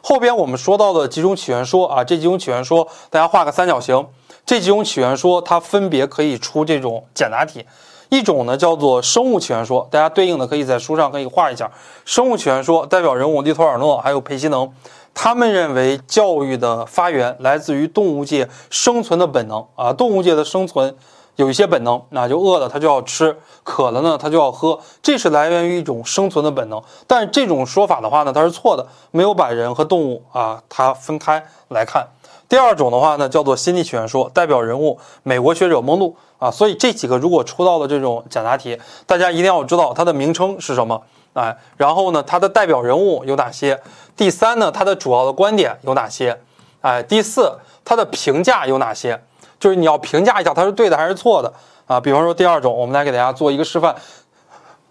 后边我们说到的几种起源说啊，这几种起源说，大家画个三角形。这几种起源说，它分别可以出这种简答题。一种呢叫做生物起源说，大家对应的可以在书上可以画一下。生物起源说代表人物利托尔诺还有佩西能，他们认为教育的发源来自于动物界生存的本能啊，动物界的生存有一些本能，那就饿了它就要吃，渴了呢它就要喝，这是来源于一种生存的本能。但是这种说法的话呢，它是错的，没有把人和动物啊它分开来看。第二种的话呢，叫做心理起源说，代表人物美国学者蒙路啊，所以这几个如果出到了这种简答题，大家一定要知道它的名称是什么，哎，然后呢，它的代表人物有哪些？第三呢，它的主要的观点有哪些？哎，第四，它的评价有哪些？就是你要评价一下它是对的还是错的啊。比方说第二种，我们来给大家做一个示范，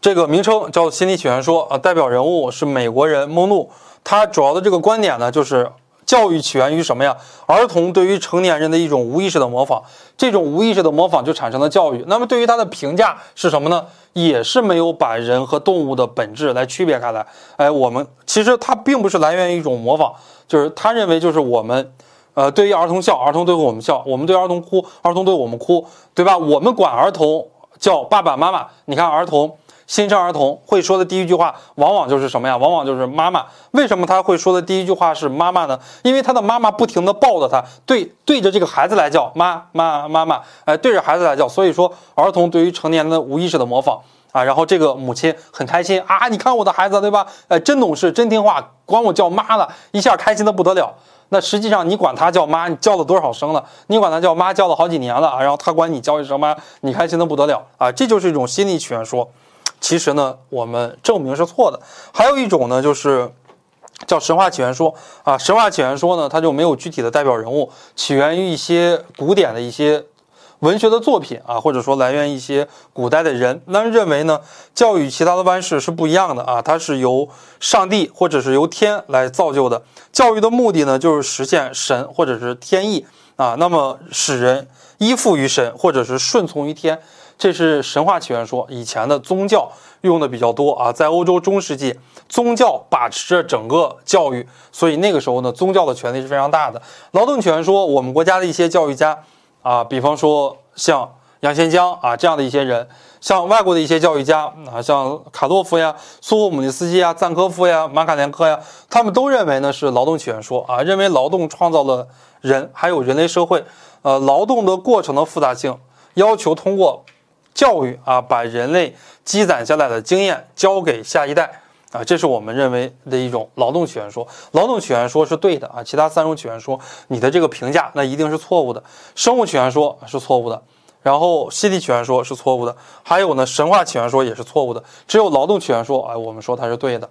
这个名称叫心理起源说啊，代表人物是美国人蒙路，他主要的这个观点呢就是。教育起源于什么呀？儿童对于成年人的一种无意识的模仿，这种无意识的模仿就产生了教育。那么对于他的评价是什么呢？也是没有把人和动物的本质来区别开来。哎，我们其实他并不是来源于一种模仿，就是他认为就是我们，呃，对于儿童笑，儿童对我们笑；我们对儿童哭，儿童对我们哭，对吧？我们管儿童叫爸爸妈妈。你看儿童。新生儿童会说的第一句话，往往就是什么呀？往往就是妈妈。为什么他会说的第一句话是妈妈呢？因为他的妈妈不停地抱着他，对对着这个孩子来叫妈妈妈妈，哎，对着孩子来叫。所以说，儿童对于成年的无意识的模仿啊，然后这个母亲很开心啊，你看我的孩子对吧？哎，真懂事，真听话，管我叫妈了，一下开心的不得了。那实际上你管他叫妈，你叫了多少声了？你管他叫妈叫了好几年了啊，然后他管你叫一声妈，你开心的不得了啊，这就是一种心理起源说。其实呢，我们证明是错的。还有一种呢，就是叫神话起源说啊。神话起源说呢，它就没有具体的代表人物，起源于一些古典的一些文学的作品啊，或者说来源一些古代的人。那认为呢，教育其他的万事是不一样的啊，它是由上帝或者是由天来造就的。教育的目的呢，就是实现神或者是天意啊，那么使人依附于神或者是顺从于天。这是神话起源说，以前的宗教用的比较多啊，在欧洲中世纪，宗教把持着整个教育，所以那个时候呢，宗教的权力是非常大的。劳动起源说，我们国家的一些教育家啊，比方说像杨先江啊这样的一些人，像外国的一些教育家啊，像卡洛夫呀、苏霍姆尼斯基呀、赞科夫呀、马卡连科呀，他们都认为呢是劳动起源说啊，认为劳动创造了人，还有人类社会，呃，劳动的过程的复杂性要求通过。教育啊，把人类积攒下来的经验交给下一代啊，这是我们认为的一种劳动起源说。劳动起源说是对的啊，其他三种起源说，你的这个评价那一定是错误的。生物起源说是错误的，然后西地起源说是错误的，还有呢，神话起源说也是错误的，只有劳动起源说，哎，我们说它是对的。